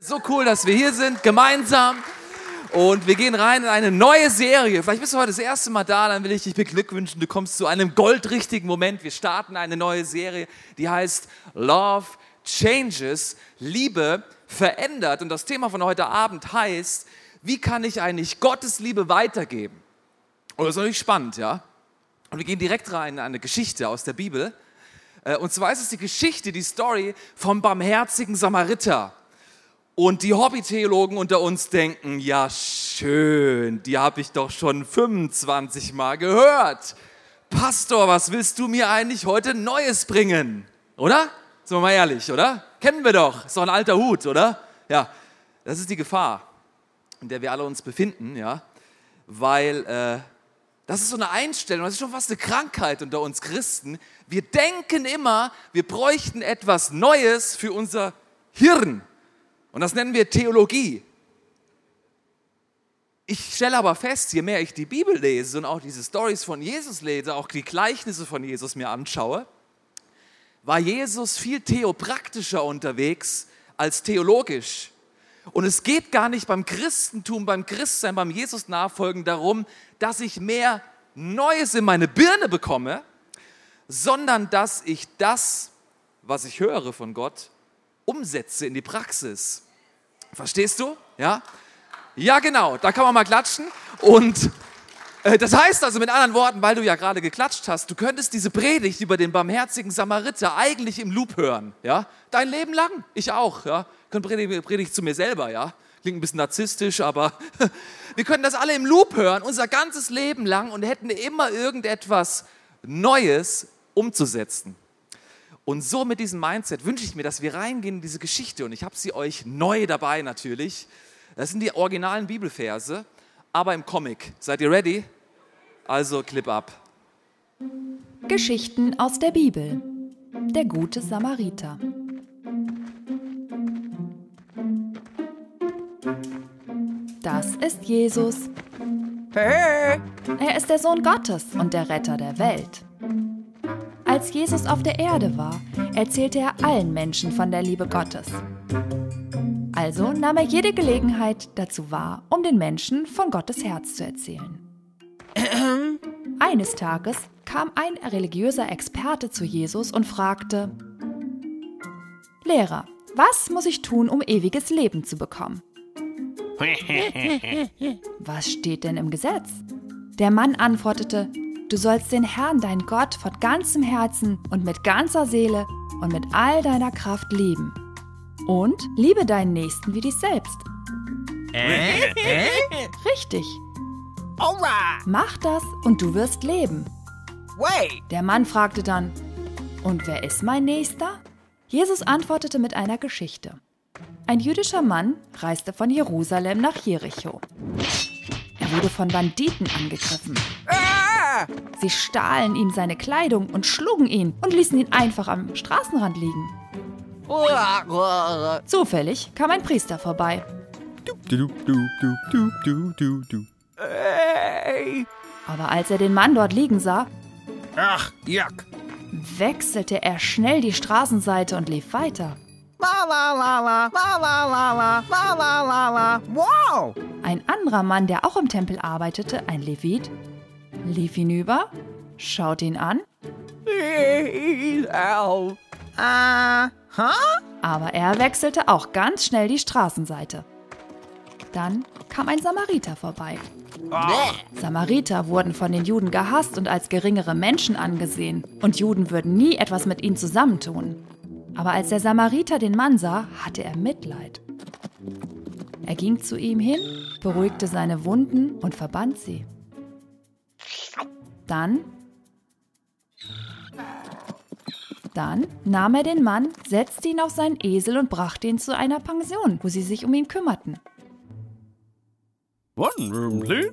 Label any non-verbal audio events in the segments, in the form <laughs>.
So cool, dass wir hier sind, gemeinsam. Und wir gehen rein in eine neue Serie. Vielleicht bist du heute das erste Mal da, dann will ich dich beglückwünschen. Du kommst zu einem goldrichtigen Moment. Wir starten eine neue Serie, die heißt Love Changes. Liebe verändert. Und das Thema von heute Abend heißt, wie kann ich eigentlich Gottes Liebe weitergeben? Und das ist natürlich spannend, ja? Und wir gehen direkt rein in eine Geschichte aus der Bibel. Äh, und zwar ist es die Geschichte, die Story vom barmherzigen Samariter. Und die Hobbytheologen unter uns denken, ja schön, die habe ich doch schon 25 Mal gehört. Pastor, was willst du mir eigentlich heute Neues bringen? Oder? Sind wir mal ehrlich, oder? Kennen wir doch. Ist doch ein alter Hut, oder? Ja, das ist die Gefahr, in der wir alle uns befinden, ja. Weil äh, das ist so eine Einstellung, das ist schon fast eine Krankheit unter uns Christen. Wir denken immer, wir bräuchten etwas Neues für unser Hirn. Und das nennen wir Theologie. Ich stelle aber fest, je mehr ich die Bibel lese und auch diese Stories von Jesus lese, auch die Gleichnisse von Jesus mir anschaue, war Jesus viel theopraktischer unterwegs als theologisch. Und es geht gar nicht beim Christentum, beim Christsein, beim Jesus-Nachfolgen darum, dass ich mehr Neues in meine Birne bekomme, sondern dass ich das, was ich höre von Gott, umsetze in die Praxis. Verstehst du? Ja? Ja, genau, da kann man mal klatschen. Und äh, das heißt also mit anderen Worten, weil du ja gerade geklatscht hast, du könntest diese Predigt über den barmherzigen Samariter eigentlich im Loop hören. Ja? Dein Leben lang. Ich auch. Ja? Ich könnte Predigt, Predigt zu mir selber, ja. Klingt ein bisschen narzisstisch, aber <laughs> wir können das alle im Loop hören, unser ganzes Leben lang und hätten immer irgendetwas Neues umzusetzen. Und so mit diesem Mindset wünsche ich mir, dass wir reingehen in diese Geschichte. Und ich habe sie euch neu dabei natürlich. Das sind die originalen Bibelverse, aber im Comic. Seid ihr ready? Also Clip ab. Geschichten aus der Bibel. Der gute Samariter. Das ist Jesus. Er ist der Sohn Gottes und der Retter der Welt. Als Jesus auf der Erde war, erzählte er allen Menschen von der Liebe Gottes. Also nahm er jede Gelegenheit dazu wahr, um den Menschen von Gottes Herz zu erzählen. <clears throat> Eines Tages kam ein religiöser Experte zu Jesus und fragte, Lehrer, was muss ich tun, um ewiges Leben zu bekommen? <laughs> Was steht denn im Gesetz? Der Mann antwortete, Du sollst den Herrn, dein Gott, von ganzem Herzen und mit ganzer Seele und mit all deiner Kraft lieben. Und liebe deinen Nächsten wie dich selbst. Äh? Äh? Richtig. Alright. Mach das und du wirst leben. Wait. Der Mann fragte dann, und wer ist mein Nächster? Jesus antwortete mit einer Geschichte. Ein jüdischer Mann reiste von Jerusalem nach Jericho. Er wurde von Banditen angegriffen. Ah! Sie stahlen ihm seine Kleidung und schlugen ihn und ließen ihn einfach am Straßenrand liegen. Zufällig kam ein Priester vorbei. Aber als er den Mann dort liegen sah, Ach, yuck. wechselte er schnell die Straßenseite und lief weiter. Wow. Ein anderer Mann, der auch im Tempel arbeitete, ein Levit, lief hinüber, schaute ihn an. Ah, aber er wechselte auch ganz schnell die Straßenseite. Dann kam ein Samariter vorbei. Samariter wurden von den Juden gehasst und als geringere Menschen angesehen, und Juden würden nie etwas mit ihnen zusammentun. Aber als der Samariter den Mann sah, hatte er Mitleid. Er ging zu ihm hin, beruhigte seine Wunden und verband sie. Dann Dann nahm er den Mann, setzte ihn auf seinen Esel und brachte ihn zu einer Pension, wo sie sich um ihn kümmerten. One room, please.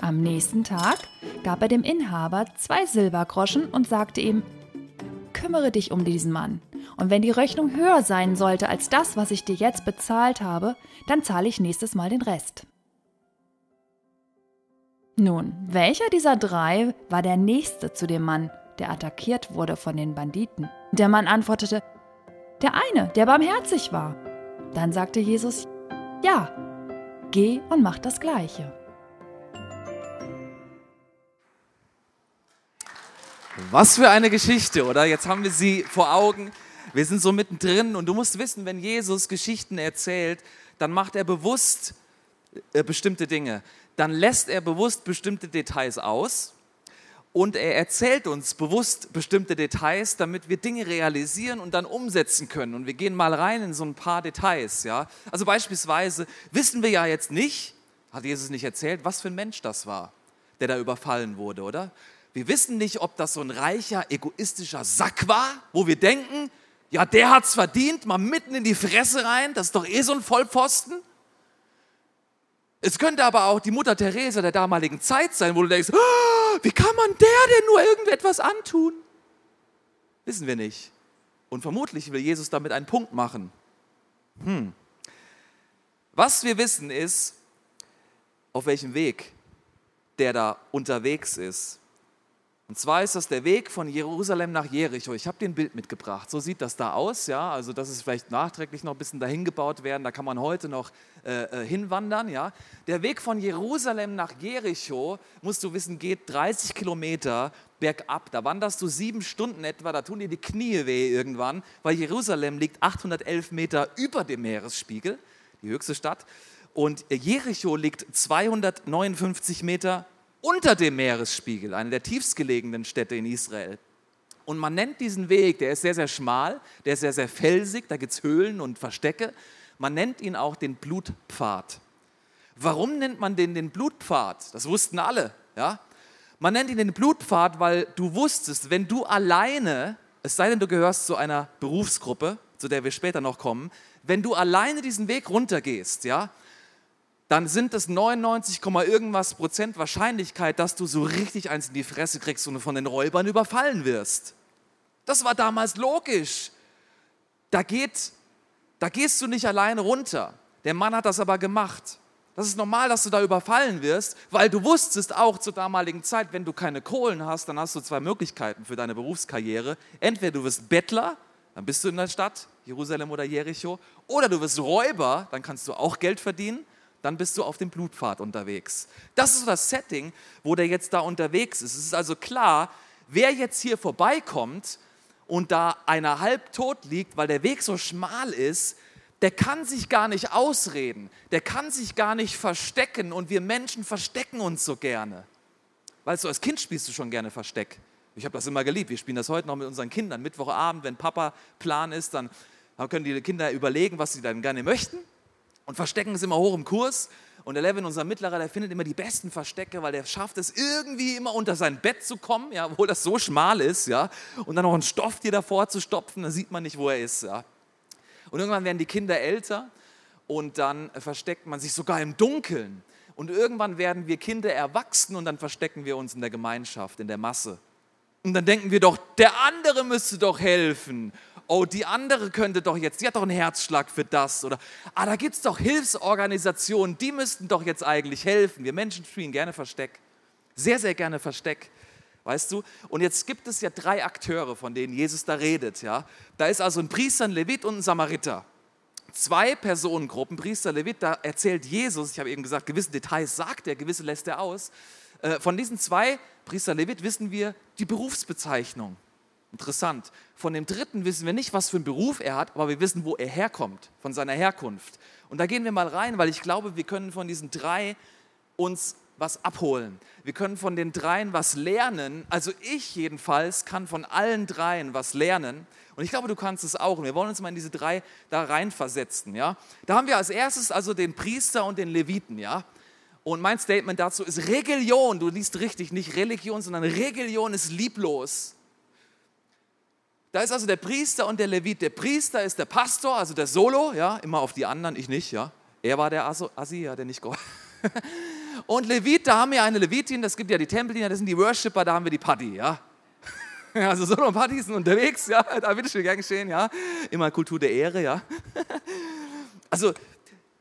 Am nächsten Tag gab er dem Inhaber zwei Silbergroschen und sagte ihm, kümmere dich um diesen Mann. Und wenn die Rechnung höher sein sollte als das, was ich dir jetzt bezahlt habe, dann zahle ich nächstes Mal den Rest. Nun, welcher dieser drei war der nächste zu dem Mann, der attackiert wurde von den Banditen? Der Mann antwortete, der eine, der barmherzig war. Dann sagte Jesus, ja, geh und mach das gleiche. Was für eine Geschichte, oder? Jetzt haben wir sie vor Augen. Wir sind so mittendrin und du musst wissen, wenn Jesus Geschichten erzählt, dann macht er bewusst äh, bestimmte Dinge. Dann lässt er bewusst bestimmte Details aus und er erzählt uns bewusst bestimmte Details, damit wir Dinge realisieren und dann umsetzen können. Und wir gehen mal rein in so ein paar Details. Ja? Also beispielsweise wissen wir ja jetzt nicht, hat Jesus nicht erzählt, was für ein Mensch das war, der da überfallen wurde, oder? Wir wissen nicht, ob das so ein reicher, egoistischer Sack war, wo wir denken, ja, der hat's verdient, mal mitten in die Fresse rein, das ist doch eh so ein Vollpfosten. Es könnte aber auch die Mutter Teresa der damaligen Zeit sein, wo du denkst, oh, wie kann man der denn nur irgendetwas antun? Wissen wir nicht. Und vermutlich will Jesus damit einen Punkt machen. Hm. Was wir wissen ist, auf welchem Weg der da unterwegs ist. Und zwar ist das der Weg von Jerusalem nach Jericho. Ich habe dir ein Bild mitgebracht. So sieht das da aus. Ja? Also das ist vielleicht nachträglich noch ein bisschen dahin gebaut werden. Da kann man heute noch äh, äh, hinwandern. Ja? Der Weg von Jerusalem nach Jericho, musst du wissen, geht 30 Kilometer bergab. Da wanderst du sieben Stunden etwa. Da tun dir die Knie weh irgendwann, weil Jerusalem liegt 811 Meter über dem Meeresspiegel, die höchste Stadt. Und Jericho liegt 259 Meter unter dem Meeresspiegel, eine der tiefstgelegenen Städte in Israel. Und man nennt diesen Weg, der ist sehr, sehr schmal, der ist sehr, sehr felsig, da gibt es Höhlen und Verstecke. Man nennt ihn auch den Blutpfad. Warum nennt man den den Blutpfad? Das wussten alle. Ja? Man nennt ihn den Blutpfad, weil du wusstest, wenn du alleine, es sei denn, du gehörst zu einer Berufsgruppe, zu der wir später noch kommen, wenn du alleine diesen Weg runtergehst, ja, dann sind es 99, irgendwas Prozent Wahrscheinlichkeit, dass du so richtig eins in die Fresse kriegst und von den Räubern überfallen wirst. Das war damals logisch. Da, geht, da gehst du nicht alleine runter. Der Mann hat das aber gemacht. Das ist normal, dass du da überfallen wirst, weil du wusstest auch zur damaligen Zeit, wenn du keine Kohlen hast, dann hast du zwei Möglichkeiten für deine Berufskarriere. Entweder du wirst Bettler, dann bist du in der Stadt, Jerusalem oder Jericho, oder du wirst Räuber, dann kannst du auch Geld verdienen dann bist du auf dem Blutpfad unterwegs. Das ist so das Setting, wo der jetzt da unterwegs ist. Es ist also klar, wer jetzt hier vorbeikommt und da einer halb tot liegt, weil der Weg so schmal ist, der kann sich gar nicht ausreden, der kann sich gar nicht verstecken und wir Menschen verstecken uns so gerne. Weißt du, als Kind spielst du schon gerne Versteck. Ich habe das immer geliebt. Wir spielen das heute noch mit unseren Kindern. Mittwochabend, wenn Papa Plan ist, dann können die Kinder überlegen, was sie dann gerne möchten. Und Verstecken ist immer hoch im Kurs. Und der Levin, unser Mittlerer, der findet immer die besten Verstecke, weil der schafft es irgendwie immer unter sein Bett zu kommen, ja, obwohl das so schmal ist, ja. Und dann noch einen Stoff dir davor zu stopfen, dann sieht man nicht, wo er ist, ja. Und irgendwann werden die Kinder älter und dann versteckt man sich sogar im Dunkeln. Und irgendwann werden wir Kinder erwachsen und dann verstecken wir uns in der Gemeinschaft, in der Masse. Und dann denken wir doch, der andere müsste doch helfen oh, die andere könnte doch jetzt, die hat doch einen Herzschlag für das. Oder, ah, da gibt es doch Hilfsorganisationen, die müssten doch jetzt eigentlich helfen. Wir Menschen spielen gerne Versteck. Sehr, sehr gerne Versteck. Weißt du? Und jetzt gibt es ja drei Akteure, von denen Jesus da redet. Ja? Da ist also ein Priester, ein Levit und ein Samariter. Zwei Personengruppen, Priester, Levit, da erzählt Jesus, ich habe eben gesagt, gewisse Details sagt er, gewisse lässt er aus. Äh, von diesen zwei, Priester, Levit, wissen wir die Berufsbezeichnung. Interessant. Von dem dritten wissen wir nicht, was für einen Beruf er hat, aber wir wissen, wo er herkommt, von seiner Herkunft. Und da gehen wir mal rein, weil ich glaube, wir können von diesen drei uns was abholen. Wir können von den dreien was lernen. Also ich jedenfalls kann von allen dreien was lernen. Und ich glaube, du kannst es auch. Und wir wollen uns mal in diese drei da reinversetzen. Ja? Da haben wir als erstes also den Priester und den Leviten. Ja? Und mein Statement dazu ist Religion. Du liest richtig, nicht Religion, sondern Religion ist lieblos. Da ist also der Priester und der Levit. Der Priester ist der Pastor, also der Solo, ja, immer auf die anderen, ich nicht, ja. Er war der Assi, ja, der nicht Gott. Und Levit, da haben wir eine Levitin, das gibt ja die Tempeldiener, das sind die Worshipper, da haben wir die Paddy, ja. <laughs> Also Solo und Paddy sind unterwegs, ja, da bitte schön gern geschehen, ja. Immer Kultur der Ehre, ja. <laughs> Also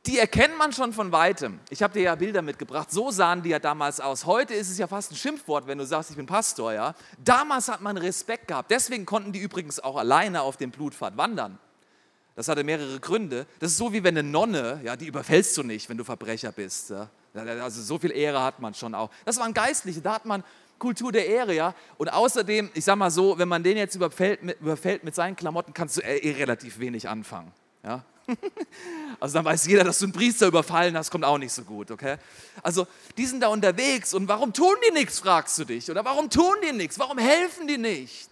die erkennt man schon von weitem. Ich habe dir ja Bilder mitgebracht, so sahen die ja damals aus. Heute ist es ja fast ein Schimpfwort, wenn du sagst, ich bin Pastor, ja. Damals hat man Respekt gehabt. Deswegen konnten die übrigens auch alleine auf dem Blutpfad wandern. Das hatte mehrere Gründe. Das ist so wie wenn eine Nonne, ja, die überfällst du nicht, wenn du Verbrecher bist. Ja. Also so viel Ehre hat man schon auch. Das waren Geistliche, da hat man Kultur der Ehre, ja. Und außerdem, ich sag mal so, wenn man den jetzt überfällt mit, überfällt mit seinen Klamotten, kannst du eh relativ wenig anfangen, ja. <laughs> Also dann weiß jeder, dass du einen Priester überfallen hast, kommt auch nicht so gut, okay? Also die sind da unterwegs und warum tun die nichts, fragst du dich. Oder warum tun die nichts? Warum helfen die nicht?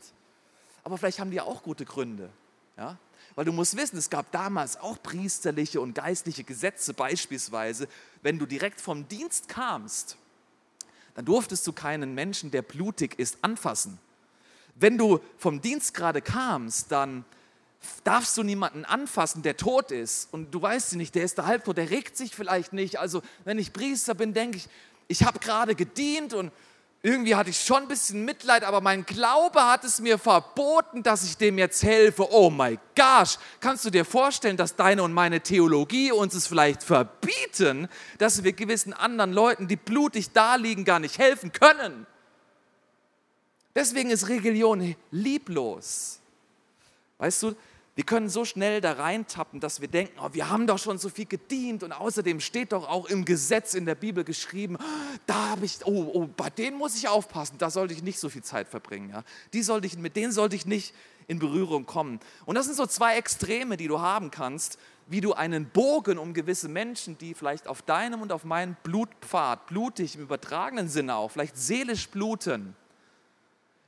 Aber vielleicht haben die ja auch gute Gründe, ja? Weil du musst wissen, es gab damals auch priesterliche und geistliche Gesetze, beispielsweise, wenn du direkt vom Dienst kamst, dann durftest du keinen Menschen, der blutig ist, anfassen. Wenn du vom Dienst gerade kamst, dann darfst du niemanden anfassen, der tot ist und du weißt nicht, der ist da halbtot, der regt sich vielleicht nicht. Also wenn ich Priester bin, denke ich, ich habe gerade gedient und irgendwie hatte ich schon ein bisschen Mitleid, aber mein Glaube hat es mir verboten, dass ich dem jetzt helfe. Oh my gosh, kannst du dir vorstellen, dass deine und meine Theologie uns es vielleicht verbieten, dass wir gewissen anderen Leuten, die blutig daliegen, gar nicht helfen können? Deswegen ist Religion lieblos. Weißt du, wir können so schnell da reintappen, dass wir denken, oh, wir haben doch schon so viel gedient und außerdem steht doch auch im Gesetz in der Bibel geschrieben, da habe ich, oh, oh, bei denen muss ich aufpassen, da sollte ich nicht so viel Zeit verbringen. Ja? Die sollte ich, mit denen sollte ich nicht in Berührung kommen. Und das sind so zwei Extreme, die du haben kannst, wie du einen Bogen um gewisse Menschen, die vielleicht auf deinem und auf meinem Blutpfad, blutig im übertragenen Sinne auch, vielleicht seelisch bluten,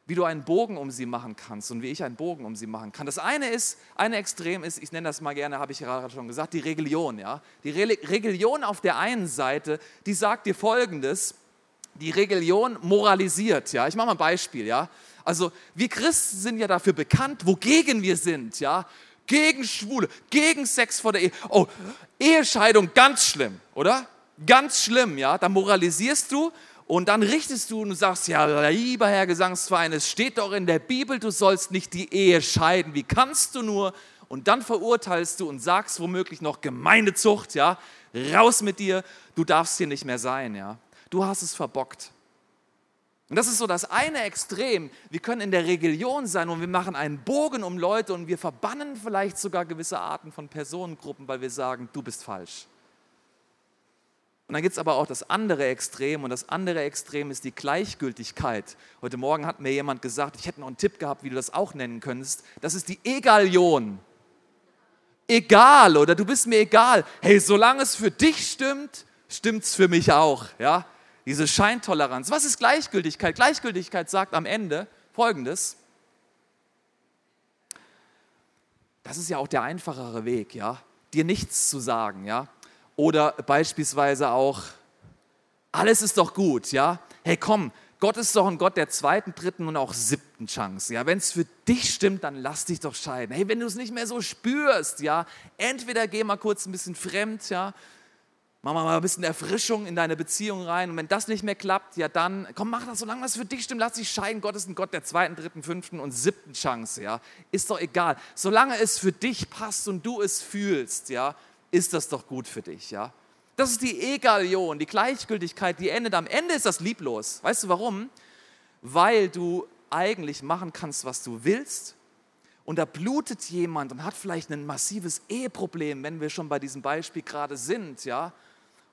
wie du einen Bogen um sie machen kannst und wie ich einen Bogen um sie machen kann. Das eine ist, eine Extrem ist, ich nenne das mal gerne, habe ich gerade schon gesagt, die Religion. Ja? Die Religion auf der einen Seite, die sagt dir Folgendes, die Religion moralisiert. Ja? Ich mache mal ein Beispiel. Ja? Also wir Christen sind ja dafür bekannt, wogegen wir sind. Ja? Gegen Schwule, gegen Sex vor der Ehe. Oh, Ehescheidung, ganz schlimm, oder? Ganz schlimm, ja? Da moralisierst du und dann richtest du und sagst, ja, lieber Herr Gesangsverein, es steht doch in der Bibel, du sollst nicht die Ehe scheiden. Wie kannst du nur? Und dann verurteilst du und sagst womöglich noch Gemeindezucht, ja, raus mit dir, du darfst hier nicht mehr sein, ja. Du hast es verbockt. Und das ist so das eine Extrem. Wir können in der Religion sein und wir machen einen Bogen um Leute und wir verbannen vielleicht sogar gewisse Arten von Personengruppen, weil wir sagen, du bist falsch. Und dann gibt es aber auch das andere Extrem und das andere Extrem ist die Gleichgültigkeit. Heute Morgen hat mir jemand gesagt, ich hätte noch einen Tipp gehabt, wie du das auch nennen könntest. Das ist die Egalion. Egal oder du bist mir egal. Hey, solange es für dich stimmt, stimmt es für mich auch. Ja? Diese Scheintoleranz. Was ist Gleichgültigkeit? Gleichgültigkeit sagt am Ende Folgendes. Das ist ja auch der einfachere Weg, ja, dir nichts zu sagen, ja. Oder beispielsweise auch, alles ist doch gut, ja? Hey, komm, Gott ist doch ein Gott der zweiten, dritten und auch siebten Chance. Ja, wenn es für dich stimmt, dann lass dich doch scheiden. Hey, wenn du es nicht mehr so spürst, ja, entweder geh mal kurz ein bisschen fremd, ja, mach mal ein bisschen Erfrischung in deine Beziehung rein. Und wenn das nicht mehr klappt, ja, dann komm, mach das, solange das für dich stimmt, lass dich scheiden. Gott ist ein Gott der zweiten, dritten, fünften und siebten Chance, ja, ist doch egal. Solange es für dich passt und du es fühlst, ja, ist das doch gut für dich, ja? Das ist die Egalion, die Gleichgültigkeit, die endet. Am Ende ist das lieblos. Weißt du warum? Weil du eigentlich machen kannst, was du willst. Und da blutet jemand und hat vielleicht ein massives Eheproblem, wenn wir schon bei diesem Beispiel gerade sind, ja?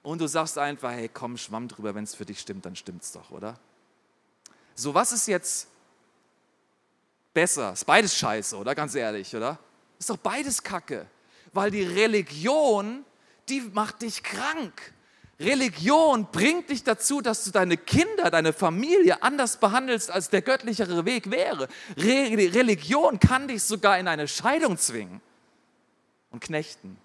Und du sagst einfach, hey, komm, schwamm drüber, wenn es für dich stimmt, dann stimmt's doch, oder? So, was ist jetzt besser? Ist beides scheiße, oder? Ganz ehrlich, oder? Ist doch beides Kacke weil die Religion, die macht dich krank. Religion bringt dich dazu, dass du deine Kinder, deine Familie anders behandelst, als der göttlichere Weg wäre. Re Religion kann dich sogar in eine Scheidung zwingen und knechten.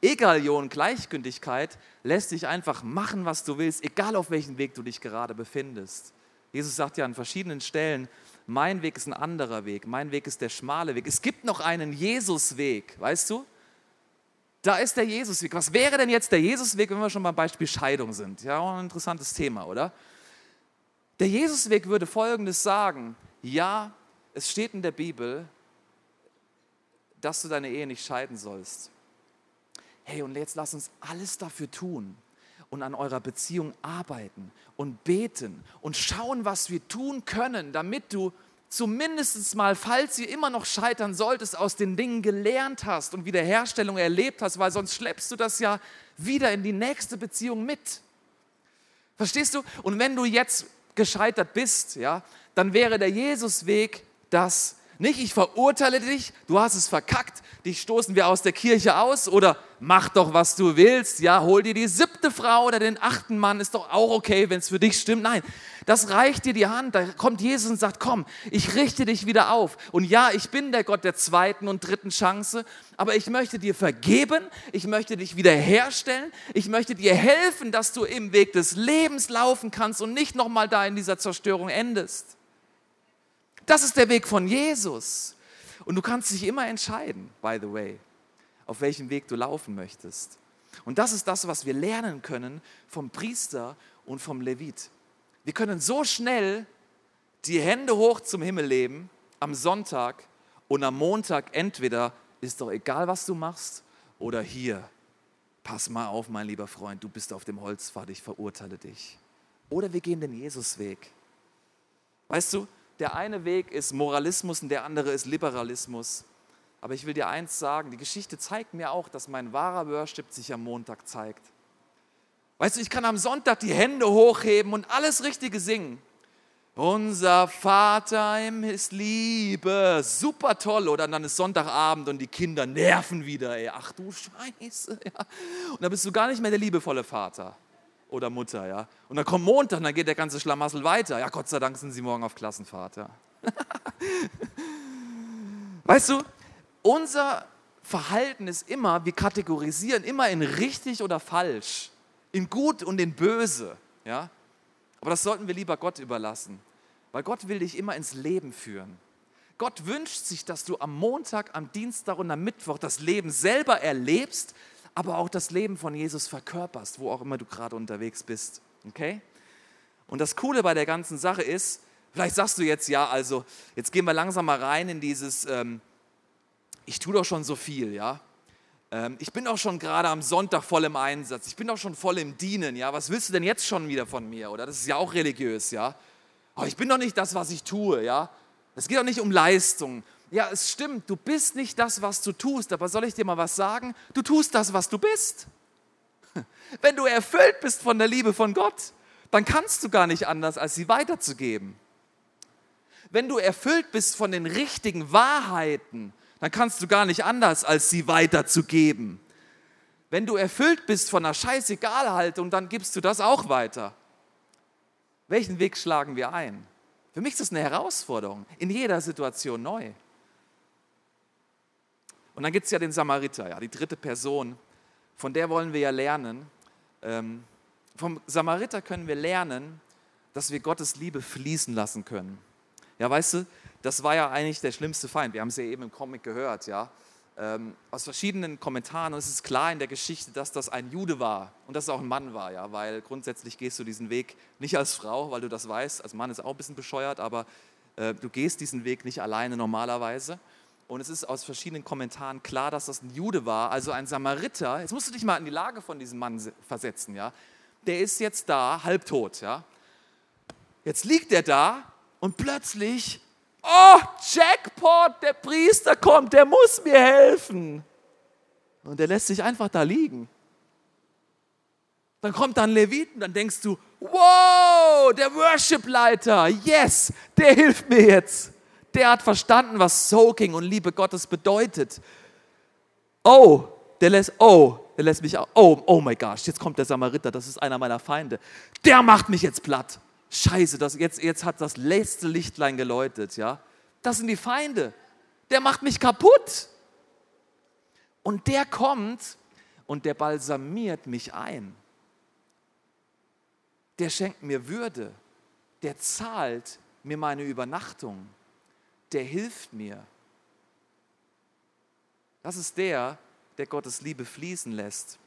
Egalion, Gleichgültigkeit lässt dich einfach machen, was du willst, egal auf welchem Weg du dich gerade befindest. Jesus sagt ja an verschiedenen Stellen, mein Weg ist ein anderer Weg, mein Weg ist der schmale Weg. Es gibt noch einen Jesusweg, weißt du? Da ist der Jesusweg. Was wäre denn jetzt der Jesusweg, wenn wir schon beim Beispiel Scheidung sind? Ja, auch ein interessantes Thema, oder? Der Jesusweg würde Folgendes sagen. Ja, es steht in der Bibel, dass du deine Ehe nicht scheiden sollst. hey, und jetzt lass uns alles dafür tun und an eurer Beziehung arbeiten und beten und schauen, was wir tun können, damit du zumindest mal, falls ihr immer noch scheitern solltest, aus den Dingen gelernt hast und Wiederherstellung erlebt hast, weil sonst schleppst du das ja wieder in die nächste Beziehung mit. Verstehst du? Und wenn du jetzt gescheitert bist, ja, dann wäre der Jesusweg das, nicht ich verurteile dich, du hast es verkackt, dich stoßen wir aus der Kirche aus oder mach doch, was du willst, ja, hol dir die siebte Frau oder den achten Mann, ist doch auch okay, wenn es für dich stimmt. Nein, das reicht dir die Hand, da kommt Jesus und sagt, komm, ich richte dich wieder auf. Und ja, ich bin der Gott der zweiten und dritten Chance, aber ich möchte dir vergeben, ich möchte dich wiederherstellen, ich möchte dir helfen, dass du im Weg des Lebens laufen kannst und nicht nochmal da in dieser Zerstörung endest. Das ist der Weg von Jesus. Und du kannst dich immer entscheiden, by the way, auf welchem Weg du laufen möchtest. Und das ist das, was wir lernen können vom Priester und vom Levit. Wir können so schnell die Hände hoch zum Himmel leben am Sonntag und am Montag entweder ist doch egal, was du machst oder hier, pass mal auf, mein lieber Freund, du bist auf dem Holzpfad, ich verurteile dich. Oder wir gehen den Jesusweg. Weißt du, der eine Weg ist Moralismus und der andere ist Liberalismus. Aber ich will dir eins sagen, die Geschichte zeigt mir auch, dass mein wahrer Worship sich am Montag zeigt. Weißt du, ich kann am Sonntag die Hände hochheben und alles Richtige singen. Unser Vater im ist Liebe, super toll. Oder dann ist Sonntagabend und die Kinder nerven wieder. Ey. Ach du Scheiße. Ja. Und dann bist du gar nicht mehr der liebevolle Vater oder Mutter, ja. Und dann kommt Montag, dann geht der ganze Schlamassel weiter. Ja, Gott sei Dank sind sie morgen auf Klassenfahrt, ja. <laughs> weißt du, unser Verhalten ist immer, wir kategorisieren immer in richtig oder falsch, in gut und in böse, ja. Aber das sollten wir lieber Gott überlassen, weil Gott will dich immer ins Leben führen. Gott wünscht sich, dass du am Montag, am Dienstag und am Mittwoch das Leben selber erlebst, aber auch das Leben von Jesus verkörperst, wo auch immer du gerade unterwegs bist. Okay? Und das Coole bei der ganzen Sache ist, vielleicht sagst du jetzt, ja, also jetzt gehen wir langsam mal rein in dieses, ähm, ich tue doch schon so viel, ja. Ähm, ich bin doch schon gerade am Sonntag voll im Einsatz, ich bin doch schon voll im Dienen, ja. Was willst du denn jetzt schon wieder von mir? Oder das ist ja auch religiös, ja. Aber ich bin doch nicht das, was ich tue, ja. Es geht doch nicht um Leistung ja, es stimmt, du bist nicht das, was du tust, aber soll ich dir mal was sagen? Du tust das, was du bist. <laughs> Wenn du erfüllt bist von der Liebe von Gott, dann kannst du gar nicht anders, als sie weiterzugeben. Wenn du erfüllt bist von den richtigen Wahrheiten, dann kannst du gar nicht anders, als sie weiterzugeben. Wenn du erfüllt bist von einer Scheißegal-Haltung, dann gibst du das auch weiter. Welchen Weg schlagen wir ein? Für mich ist das eine Herausforderung, in jeder Situation neu. Und dann gibt es ja den Samariter, ja, die dritte Person, von der wollen wir ja lernen. Ähm, vom Samariter können wir lernen, dass wir Gottes Liebe fließen lassen können. Ja, weißt du, das war ja eigentlich der schlimmste Feind. Wir haben es ja eben im Comic gehört, ja. Ähm, aus verschiedenen Kommentaren und es ist klar in der Geschichte, dass das ein Jude war und dass es auch ein Mann war, ja, weil grundsätzlich gehst du diesen Weg nicht als Frau, weil du das weißt. Als Mann ist auch ein bisschen bescheuert, aber äh, du gehst diesen Weg nicht alleine normalerweise. Und es ist aus verschiedenen Kommentaren klar, dass das ein Jude war, also ein Samariter. Jetzt musst du dich mal in die Lage von diesem Mann versetzen, ja. Der ist jetzt da, halbtot, ja. Jetzt liegt er da und plötzlich, oh, Jackpot, der Priester kommt, der muss mir helfen. Und der lässt sich einfach da liegen. Dann kommt dann Leviten, dann denkst du, wow, der Worship-Leiter, yes, der hilft mir jetzt der hat verstanden, was Soaking und Liebe Gottes bedeutet. Oh, der lässt, oh, der lässt mich, oh, oh my gosh, jetzt kommt der Samariter, das ist einer meiner Feinde. Der macht mich jetzt platt. Scheiße, das, jetzt, jetzt hat das letzte Lichtlein geläutet, ja. Das sind die Feinde. Der macht mich kaputt. Und der kommt und der balsamiert mich ein. Der schenkt mir Würde. Der zahlt mir meine Übernachtung der hilft mir. Das ist der, der Gottes Liebe fließen lässt.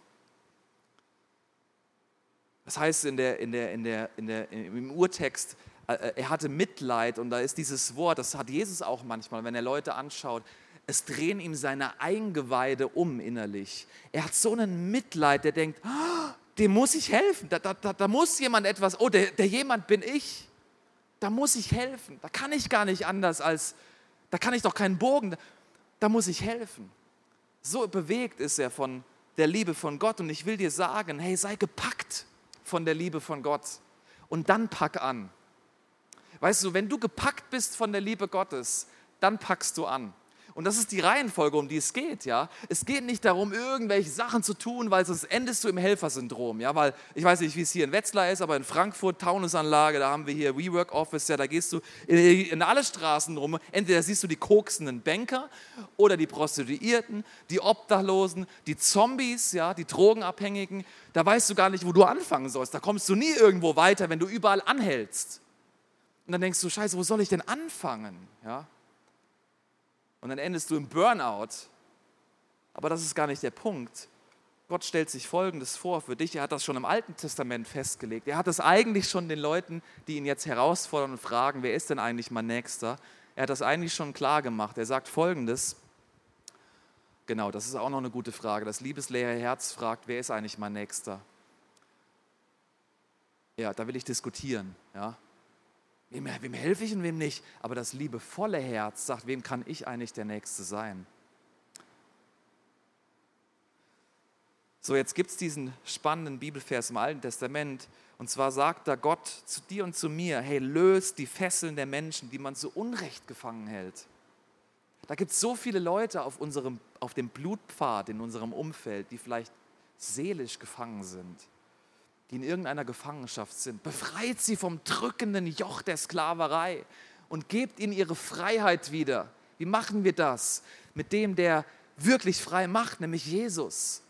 Das heißt in der, in der, in der, in der, im Urtext, äh, er hatte Mitleid und da ist dieses Wort, das hat Jesus auch manchmal, wenn er Leute anschaut, es drehen ihm seine Eingeweide um innerlich. Er hat so einen Mitleid, der denkt, "Ah, dem muss ich helfen. Da, da, da, da muss jemand etwas, oh, der, der jemand bin ich. Da muss ich helfen. Da kann ich gar nicht anders als, da kann ich doch keinen Bogen, da muss ich helfen. So bewegt ist er von der Liebe von Gott. Und ich will dir sagen, hey, sei gepackt von der Liebe von Gott. Und dann pack an. Weißt du, wenn du gepackt bist von der Liebe Gottes, dann packst du an. Und das ist die Reihenfolge, um die es geht, ja. Es geht nicht darum, irgendwelche Sachen zu tun, weil sonst endest du im Helfersyndrom, ja. Weil ich weiß nicht, wie es hier in Wetzlar ist, aber in Frankfurt, Taunusanlage, da haben wir hier WeWork Office, ja, da gehst du in alle Straßen rum. Entweder siehst du die koksenden Banker oder die Prostituierten, die Obdachlosen, die Zombies, ja, die Drogenabhängigen. Da weißt du gar nicht, wo du anfangen sollst. Da kommst du nie irgendwo weiter, wenn du überall anhältst. Und dann denkst du, Scheiße, wo soll ich denn anfangen? Ja? Und dann endest du im Burnout. Aber das ist gar nicht der Punkt. Gott stellt sich Folgendes vor für dich. Er hat das schon im Alten Testament festgelegt. Er hat das eigentlich schon den Leuten, die ihn jetzt herausfordern und fragen, wer ist denn eigentlich mein Nächster? Er hat das eigentlich schon klar gemacht. Er sagt Folgendes. Genau, das ist auch noch eine gute Frage. Das liebesleere Herz fragt, wer ist eigentlich mein Nächster? Ja, da will ich diskutieren. Ja. Wem, wem helfe ich und wem nicht? Aber das liebevolle Herz sagt, wem kann ich eigentlich der Nächste sein? So, jetzt gibt es diesen spannenden Bibelvers im Alten Testament. Und zwar sagt da Gott zu dir und zu mir, hey, löst die Fesseln der Menschen, die man so unrecht gefangen hält. Da gibt es so viele Leute auf, unserem, auf dem Blutpfad in unserem Umfeld, die vielleicht seelisch gefangen sind die in irgendeiner Gefangenschaft sind. Befreit sie vom drückenden Joch der Sklaverei und gebt ihnen ihre Freiheit wieder. Wie machen wir das? Mit dem, der wirklich frei macht, nämlich Jesus.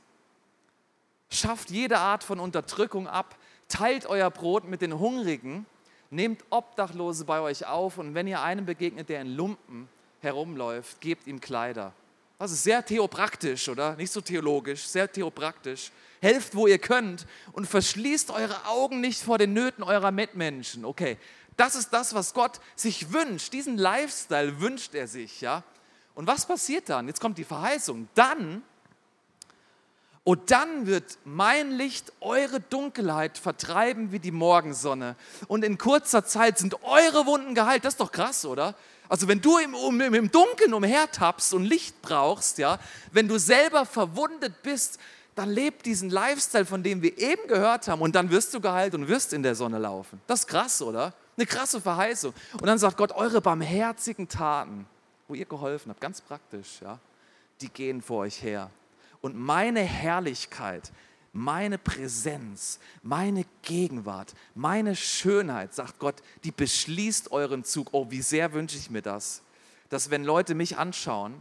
Schafft jede Art von Unterdrückung ab, teilt euer Brot mit den Hungrigen, nehmt Obdachlose bei euch auf und wenn ihr einem begegnet, der in Lumpen herumläuft, gebt ihm Kleider. Das ist sehr theopraktisch, oder? Nicht so theologisch, sehr theopraktisch helft, wo ihr könnt und verschließt eure Augen nicht vor den Nöten eurer Mitmenschen. Okay, das ist das, was Gott sich wünscht. Diesen Lifestyle wünscht er sich, ja. Und was passiert dann? Jetzt kommt die Verheißung. Dann, und dann wird mein Licht eure Dunkelheit vertreiben wie die Morgensonne. Und in kurzer Zeit sind eure Wunden geheilt. Das ist doch krass, oder? Also wenn du im, um, im Dunkeln umhertappst und Licht brauchst, ja, wenn du selber verwundet bist, dann lebt diesen Lifestyle, von dem wir eben gehört haben, und dann wirst du geheilt und wirst in der Sonne laufen. Das ist krass, oder? Eine krasse Verheißung. Und dann sagt Gott, eure barmherzigen Taten, wo ihr geholfen habt, ganz praktisch, ja, die gehen vor euch her. Und meine Herrlichkeit, meine Präsenz, meine Gegenwart, meine Schönheit, sagt Gott, die beschließt euren Zug. Oh, wie sehr wünsche ich mir das, dass wenn Leute mich anschauen,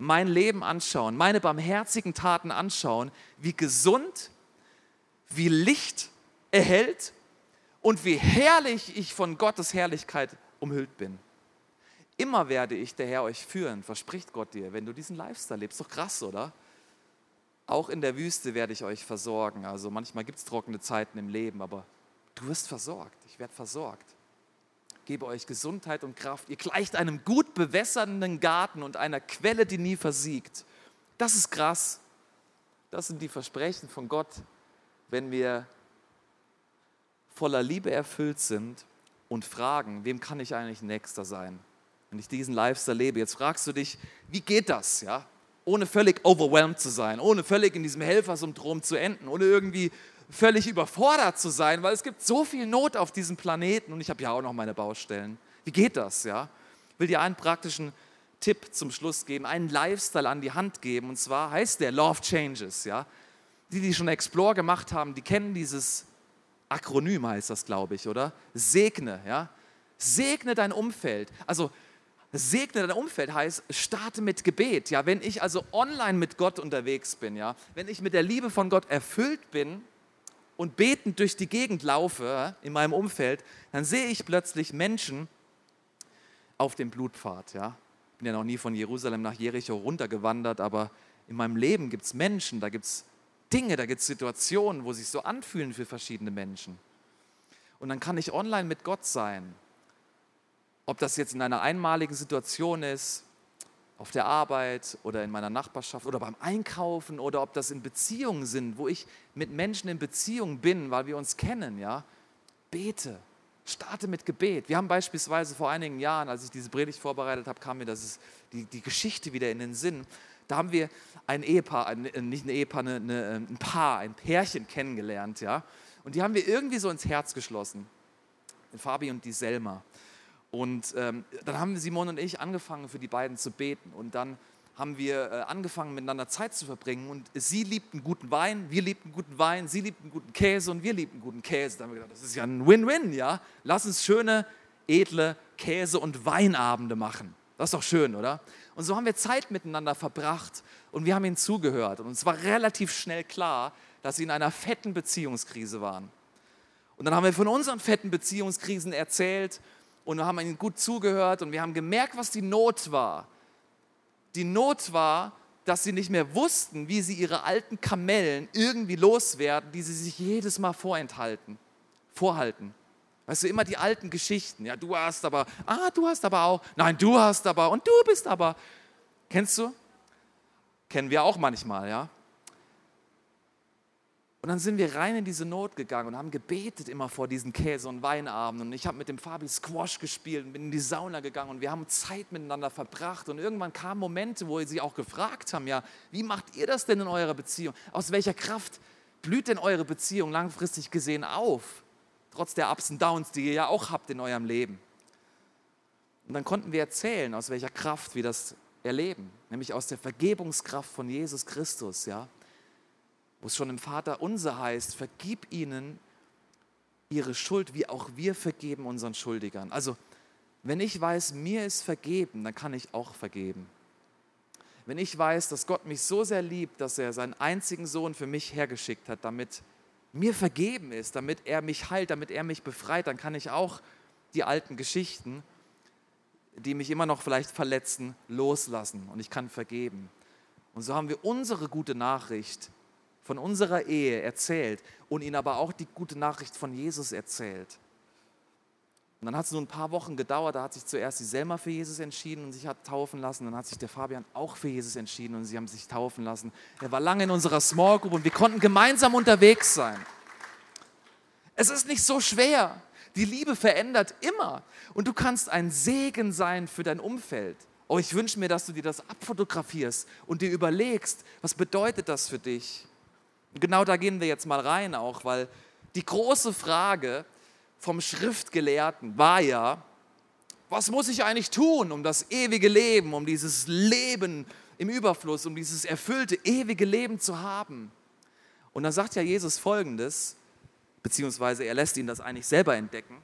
mein Leben anschauen, meine barmherzigen Taten anschauen, wie gesund, wie Licht erhält und wie herrlich ich von Gottes Herrlichkeit umhüllt bin. Immer werde ich der Herr euch führen, verspricht Gott dir, wenn du diesen Lifestyle lebst. Doch krass, oder? Auch in der Wüste werde ich euch versorgen. Also manchmal gibt es trockene Zeiten im Leben, aber du wirst versorgt. Ich werde versorgt gebe euch Gesundheit und Kraft. Ihr gleicht einem gut bewässernden Garten und einer Quelle, die nie versiegt. Das ist krass. Das sind die Versprechen von Gott, wenn wir voller Liebe erfüllt sind und fragen, wem kann ich eigentlich Nächster sein, wenn ich diesen Lifestyle lebe. Jetzt fragst du dich, wie geht das, ja? Ohne völlig overwhelmed zu sein, ohne völlig in diesem Helfersyndrom zu enden, ohne irgendwie völlig überfordert zu sein, weil es gibt so viel Not auf diesem Planeten und ich habe ja auch noch meine Baustellen. Wie geht das, ja? Ich will dir einen praktischen Tipp zum Schluss geben, einen Lifestyle an die Hand geben und zwar heißt der Love Changes, ja? Die, die schon Explore gemacht haben, die kennen dieses Akronym heißt das, glaube ich, oder? Segne, ja? Segne dein Umfeld. Also segne dein Umfeld heißt, starte mit Gebet. Ja, wenn ich also online mit Gott unterwegs bin, ja, wenn ich mit der Liebe von Gott erfüllt bin, und betend durch die Gegend laufe in meinem Umfeld, dann sehe ich plötzlich Menschen auf dem Blutpfad. Ja? Ich bin ja noch nie von Jerusalem nach Jericho runtergewandert, aber in meinem Leben gibt es Menschen, da gibt es Dinge, da gibt es Situationen, wo sich so anfühlen für verschiedene Menschen. Und dann kann ich online mit Gott sein. Ob das jetzt in einer einmaligen Situation ist, auf der Arbeit oder in meiner Nachbarschaft oder beim Einkaufen oder ob das in Beziehungen sind, wo ich mit Menschen in Beziehung bin, weil wir uns kennen, ja, bete. Starte mit Gebet. Wir haben beispielsweise vor einigen Jahren, als ich diese Predigt vorbereitet habe, kam mir das die, die Geschichte wieder in den Sinn. Da haben wir ein Ehepaar, ein, äh, nicht ein Ehepaar, eine, eine, äh, ein Paar, ein Pärchen kennengelernt, ja. Und die haben wir irgendwie so ins Herz geschlossen. Fabi und die Selma. Und ähm, dann haben Simon und ich angefangen, für die beiden zu beten. Und dann haben wir äh, angefangen, miteinander Zeit zu verbringen. Und sie liebten guten Wein, wir liebten guten Wein, sie liebten guten Käse und wir liebten guten Käse. Da haben wir gedacht, das ist ja ein Win-Win, ja? Lass uns schöne, edle Käse- und Weinabende machen. Das ist doch schön, oder? Und so haben wir Zeit miteinander verbracht und wir haben ihnen zugehört. Und es war relativ schnell klar, dass sie in einer fetten Beziehungskrise waren. Und dann haben wir von unseren fetten Beziehungskrisen erzählt und haben ihnen gut zugehört und wir haben gemerkt, was die Not war. Die Not war, dass sie nicht mehr wussten, wie sie ihre alten Kamellen irgendwie loswerden, die sie sich jedes Mal vorenthalten, vorhalten. Weißt du, immer die alten Geschichten. Ja, du hast aber, ah, du hast aber auch, nein, du hast aber und du bist aber. Kennst du? Kennen wir auch manchmal, ja? Und dann sind wir rein in diese Not gegangen und haben gebetet immer vor diesen Käse- und Weinabenden. Und ich habe mit dem Fabi Squash gespielt und bin in die Sauna gegangen und wir haben Zeit miteinander verbracht. Und irgendwann kamen Momente, wo sie auch gefragt haben, ja, wie macht ihr das denn in eurer Beziehung? Aus welcher Kraft blüht denn eure Beziehung langfristig gesehen auf? Trotz der Ups und Downs, die ihr ja auch habt in eurem Leben. Und dann konnten wir erzählen, aus welcher Kraft wir das erleben, nämlich aus der Vergebungskraft von Jesus Christus, ja wo es schon im Vater unser heißt, vergib ihnen ihre Schuld, wie auch wir vergeben unseren Schuldigern. Also, wenn ich weiß, mir ist vergeben, dann kann ich auch vergeben. Wenn ich weiß, dass Gott mich so sehr liebt, dass er seinen einzigen Sohn für mich hergeschickt hat, damit mir vergeben ist, damit er mich heilt, damit er mich befreit, dann kann ich auch die alten Geschichten, die mich immer noch vielleicht verletzen, loslassen und ich kann vergeben. Und so haben wir unsere gute Nachricht von unserer Ehe erzählt und ihnen aber auch die gute Nachricht von Jesus erzählt. Und dann hat es nur ein paar Wochen gedauert, da hat sich zuerst die Selma für Jesus entschieden und sich hat taufen lassen. Dann hat sich der Fabian auch für Jesus entschieden und sie haben sich taufen lassen. Er war lange in unserer Small Group und wir konnten gemeinsam unterwegs sein. Es ist nicht so schwer. Die Liebe verändert immer. Und du kannst ein Segen sein für dein Umfeld. Oh, ich wünsche mir, dass du dir das abfotografierst und dir überlegst, was bedeutet das für dich? Und genau da gehen wir jetzt mal rein auch, weil die große Frage vom Schriftgelehrten war ja, was muss ich eigentlich tun, um das ewige Leben, um dieses Leben im Überfluss, um dieses erfüllte ewige Leben zu haben? Und dann sagt ja Jesus folgendes, beziehungsweise er lässt ihn das eigentlich selber entdecken.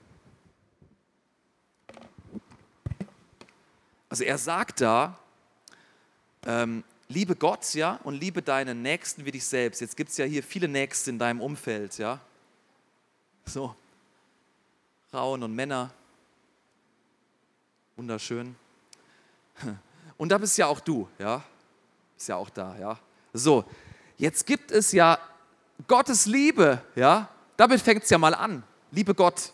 Also er sagt da, ähm, liebe Gott, ja, und liebe deinen Nächsten wie dich selbst. Jetzt gibt es ja hier viele Nächste in deinem Umfeld, ja. So, Frauen und Männer, wunderschön. <laughs> Und da bist ja auch du, ja, bist ja auch da, ja. So, jetzt gibt es ja Gottes Liebe, ja. Damit fängt es ja mal an. Liebe Gott,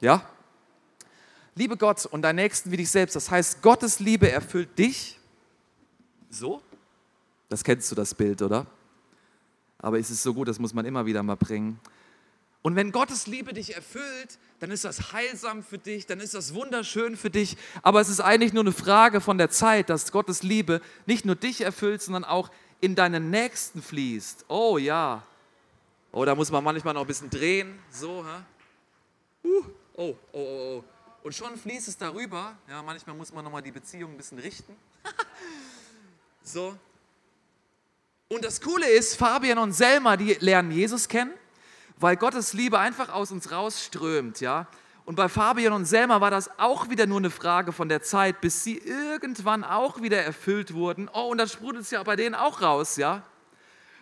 ja. Liebe Gott und deinen Nächsten wie dich selbst. Das heißt, Gottes Liebe erfüllt dich so das kennst du, das Bild, oder? Aber es ist so gut, das muss man immer wieder mal bringen. Und wenn Gottes Liebe dich erfüllt, dann ist das heilsam für dich, dann ist das wunderschön für dich. Aber es ist eigentlich nur eine Frage von der Zeit, dass Gottes Liebe nicht nur dich erfüllt, sondern auch in deinen Nächsten fließt. Oh ja. Oh, da muss man manchmal noch ein bisschen drehen. So, hä? Uh, oh, oh, oh, oh. Und schon fließt es darüber. Ja, manchmal muss man nochmal die Beziehung ein bisschen richten. <laughs> so, und das Coole ist, Fabian und Selma, die lernen Jesus kennen, weil Gottes Liebe einfach aus uns rausströmt, ja. Und bei Fabian und Selma war das auch wieder nur eine Frage von der Zeit, bis sie irgendwann auch wieder erfüllt wurden. Oh, und dann sprudelt es ja bei denen auch raus, ja.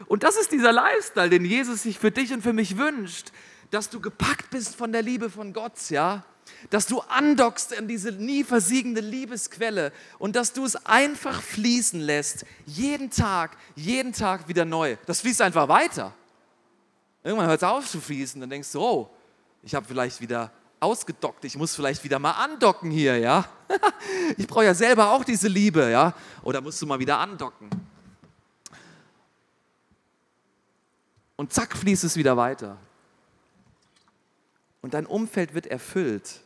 Und das ist dieser Lifestyle, den Jesus sich für dich und für mich wünscht, dass du gepackt bist von der Liebe von Gott, ja dass du andockst an diese nie versiegende Liebesquelle und dass du es einfach fließen lässt, jeden Tag, jeden Tag wieder neu. Das fließt einfach weiter. Irgendwann hört es auf zu fließen, dann denkst du, oh, ich habe vielleicht wieder ausgedockt. Ich muss vielleicht wieder mal andocken hier, ja? <laughs> Ich brauche ja selber auch diese Liebe, ja? Oder musst du mal wieder andocken? Und zack, fließt es wieder weiter. Und dein Umfeld wird erfüllt.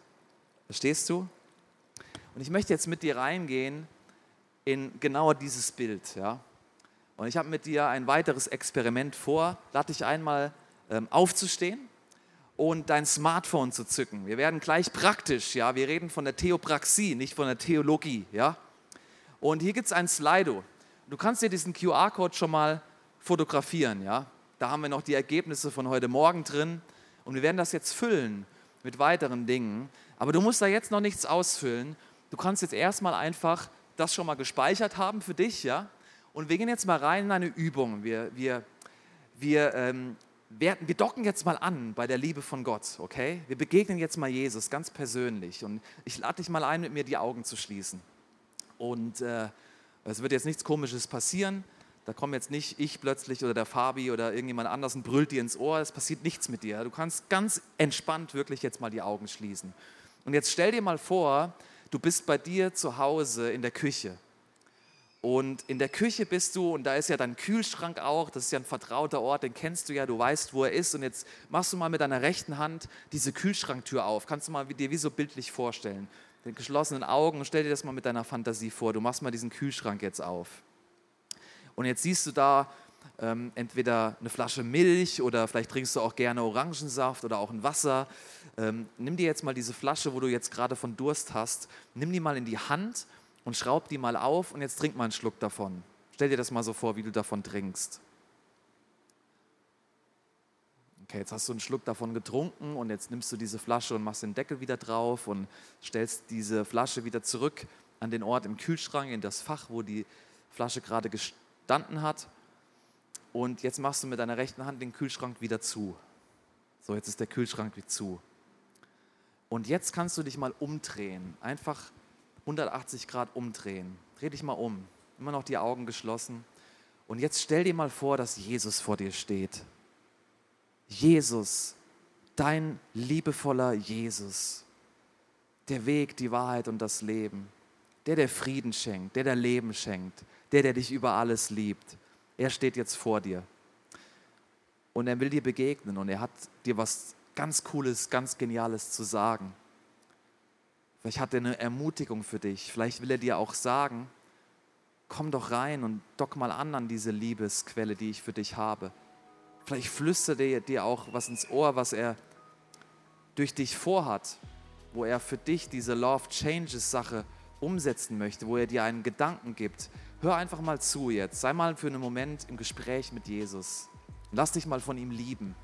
Verstehst du? Und ich möchte jetzt mit dir reingehen in genau dieses Bild, ja? Und ich habe mit dir ein weiteres Experiment vor. Lade dich einmal ähm, aufzustehen und dein Smartphone zu zücken. Wir werden gleich praktisch, ja. Wir reden von der Theopraxie, nicht von der Theologie, ja. Und hier gibt es ein Slido. Du kannst dir diesen QR-Code schon mal fotografieren, ja. Da haben wir noch die Ergebnisse von heute Morgen drin. Und wir werden das jetzt füllen mit weiteren Dingen. Aber du musst da jetzt noch nichts ausfüllen. Du kannst jetzt erstmal einfach das schon mal gespeichert haben für dich, ja. Und wir gehen jetzt mal rein in eine Übung. Wir, wir, wir, ähm, werden, wir docken jetzt mal an bei der Liebe von Gott, okay? Wir begegnen jetzt mal Jesus ganz persönlich. Und ich lade dich mal ein, mit mir die Augen zu schließen. Und äh, es wird jetzt nichts Komisches passieren. Da kommt jetzt nicht ich plötzlich oder der Fabi oder irgendjemand anders und brüllt dir ins Ohr. Es passiert nichts mit dir. Du kannst ganz entspannt wirklich jetzt mal die Augen schließen. Und jetzt stell dir mal vor, du bist bei dir zu Hause in der Küche und in der Küche bist du und da ist ja dein Kühlschrank auch, das ist ja ein vertrauter Ort, den kennst du ja, du weißt, wo er ist. Und jetzt machst du mal mit deiner rechten Hand diese Kühlschranktür auf. Kannst du mal dir wie so bildlich vorstellen. Mit geschlossenen Augen, stell dir das mal mit deiner Fantasie vor. Du machst mal diesen Kühlschrank jetzt auf. Und jetzt siehst du da ähm, entweder eine Flasche Milch oder vielleicht trinkst du auch gerne Orangensaft oder auch ein Wasser. Ähm, nimm dir jetzt mal diese Flasche, wo du jetzt gerade von Durst hast, nimm die mal in die Hand und schraub die mal auf und jetzt trink mal einen Schluck davon. Stell dir das mal so vor, wie du davon trinkst. Okay, jetzt hast du einen Schluck davon getrunken und jetzt nimmst du diese Flasche und machst den Deckel wieder drauf und stellst diese Flasche wieder zurück an den Ort im Kühlschrank, in das Fach, wo die Flasche gerade gestanden hat. Und jetzt machst du mit deiner rechten Hand den Kühlschrank wieder zu. So, jetzt ist der Kühlschrank wieder zu. Und jetzt kannst du dich mal umdrehen. Einfach 180 Grad umdrehen. Dreh dich mal um. Immer noch die Augen geschlossen. Und jetzt stell dir mal vor, dass Jesus vor dir steht. Jesus, dein liebevoller Jesus. Der Weg, die Wahrheit und das Leben. Der, der Frieden schenkt, der, der Leben schenkt, der, der dich über alles liebt. Er steht jetzt vor dir. Und er will dir begegnen und er hat dir was ganz Cooles, ganz Geniales zu sagen. Vielleicht hat er eine Ermutigung für dich. Vielleicht will er dir auch sagen, komm doch rein und dock mal an an diese Liebesquelle, die ich für dich habe. Vielleicht flüstert er dir auch was ins Ohr, was er durch dich vorhat, wo er für dich diese Love Changes Sache umsetzen möchte, wo er dir einen Gedanken gibt. Hör einfach mal zu jetzt. Sei mal für einen Moment im Gespräch mit Jesus. Lass dich mal von ihm lieben.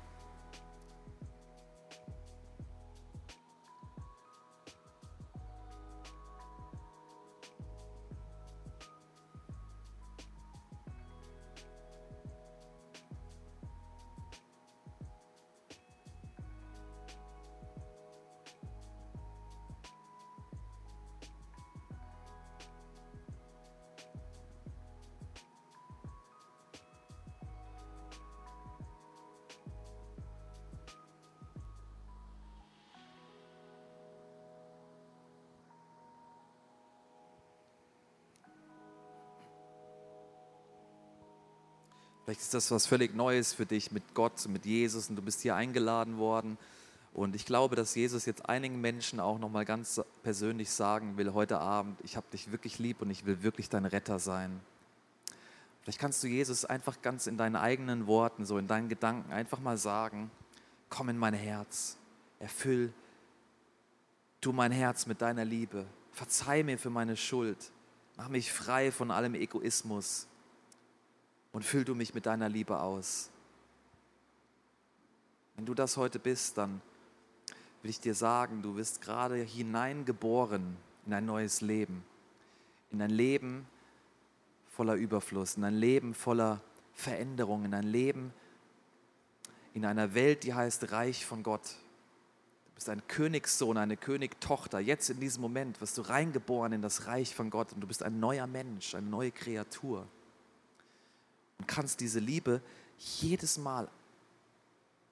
Vielleicht ist das was völlig Neues für dich mit Gott, mit Jesus und du bist hier eingeladen worden. Und ich glaube, dass Jesus jetzt einigen Menschen auch nochmal ganz persönlich sagen will heute Abend, ich habe dich wirklich lieb und ich will wirklich dein Retter sein. Vielleicht kannst du Jesus einfach ganz in deinen eigenen Worten, so in deinen Gedanken einfach mal sagen, komm in mein Herz, erfüll du mein Herz mit deiner Liebe, verzeih mir für meine Schuld, mach mich frei von allem Egoismus, und füll du mich mit deiner Liebe aus. Wenn du das heute bist, dann will ich dir sagen, du wirst gerade hineingeboren in ein neues Leben, in ein Leben voller Überfluss, in ein Leben voller Veränderung, in ein Leben in einer Welt, die heißt Reich von Gott. Du bist ein Königssohn, eine Königtochter. Jetzt in diesem Moment wirst du reingeboren in das Reich von Gott und du bist ein neuer Mensch, eine neue Kreatur und kannst diese Liebe jedes Mal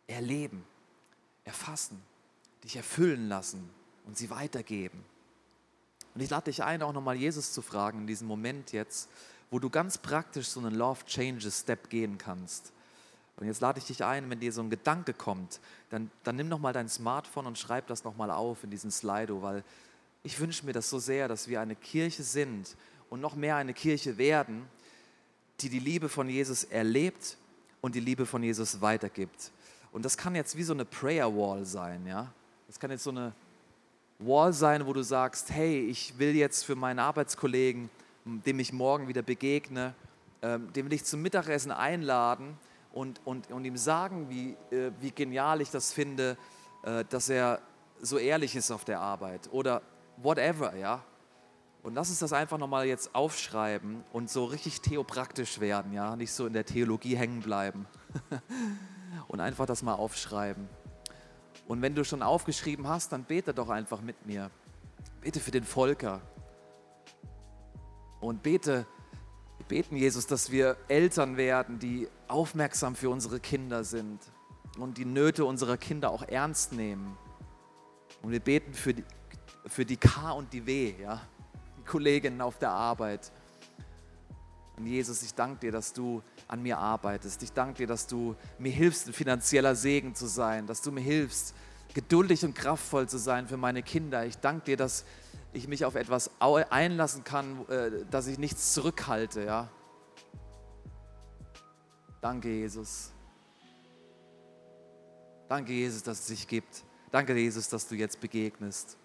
erleben, erfassen, dich erfüllen lassen und sie weitergeben. Und ich lade dich ein, auch nochmal Jesus zu fragen in diesem Moment jetzt, wo du ganz praktisch so einen Love Changes Step gehen kannst. Und jetzt lade ich dich ein, wenn dir so ein Gedanke kommt, dann, dann nimm nochmal dein Smartphone und schreib das nochmal auf in diesen Slido, weil ich wünsche mir das so sehr, dass wir eine Kirche sind und noch mehr eine Kirche werden, die die Liebe von Jesus erlebt und die Liebe von Jesus weitergibt. Und das kann jetzt wie so eine Prayer Wall sein, ja. Das kann jetzt so eine Wall sein, wo du sagst, hey, ich will jetzt für meinen Arbeitskollegen, dem ich morgen wieder begegne, ähm, dem will ich zum Mittagessen einladen und, und, und ihm sagen, wie, äh, wie genial ich das finde, äh, dass er so ehrlich ist auf der Arbeit oder whatever, ja. Und lass uns das einfach nochmal jetzt aufschreiben und so richtig theopraktisch werden, ja, nicht so in der Theologie hängen bleiben. <laughs> und einfach das mal aufschreiben. Und wenn du schon aufgeschrieben hast, dann bete doch einfach mit mir. Bete für den Volker. Und bete, beten, Jesus, dass wir Eltern werden, die aufmerksam für unsere Kinder sind und die Nöte unserer Kinder auch ernst nehmen. Und wir beten für die, für die K und die W, ja, Kolleginnen auf der Arbeit. Und Jesus, ich danke dir, dass du an mir arbeitest. Ich danke dir, dass du mir hilfst, ein finanzieller Segen zu sein, dass du mir hilfst, geduldig und kraftvoll zu sein für meine Kinder. Ich danke dir, dass ich mich auf etwas einlassen kann, äh, dass ich nichts zurückhalte. Ja? Danke, Jesus. Danke, Jesus, dass es dich gibt. Danke, Jesus, dass du jetzt begegnest.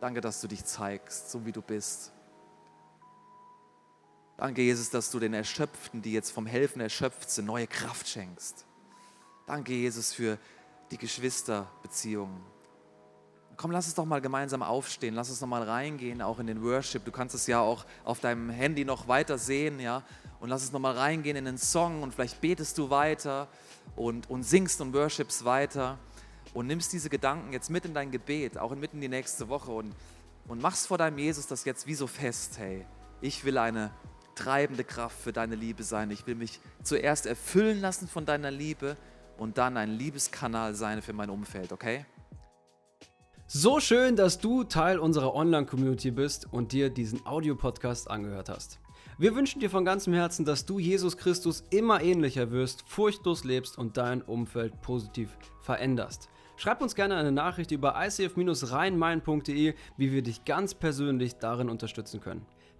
Danke, dass du dich zeigst, so wie du bist. Danke, Jesus, dass du den Erschöpften, die jetzt vom Helfen erschöpft sind, neue Kraft schenkst. Danke, Jesus, für die Geschwisterbeziehungen. Komm, lass es doch mal gemeinsam aufstehen, lass uns noch mal reingehen, auch in den Worship. Du kannst es ja auch auf deinem Handy noch weiter sehen, ja. Und lass es noch mal reingehen in den Song und vielleicht betest du weiter und, und singst und worshipst weiter und nimmst diese Gedanken jetzt mit in dein Gebet, auch mitten in die nächste Woche und, und machst vor deinem Jesus das jetzt wie so fest, hey, ich will eine treibende Kraft für deine Liebe sein. Ich will mich zuerst erfüllen lassen von deiner Liebe und dann ein Liebeskanal sein für mein Umfeld, okay? So schön, dass du Teil unserer Online-Community bist und dir diesen Audiopodcast angehört hast. Wir wünschen dir von ganzem Herzen, dass du Jesus Christus immer ähnlicher wirst, furchtlos lebst und dein Umfeld positiv veränderst. Schreib uns gerne eine Nachricht über icf-rheinmain.de, wie wir dich ganz persönlich darin unterstützen können.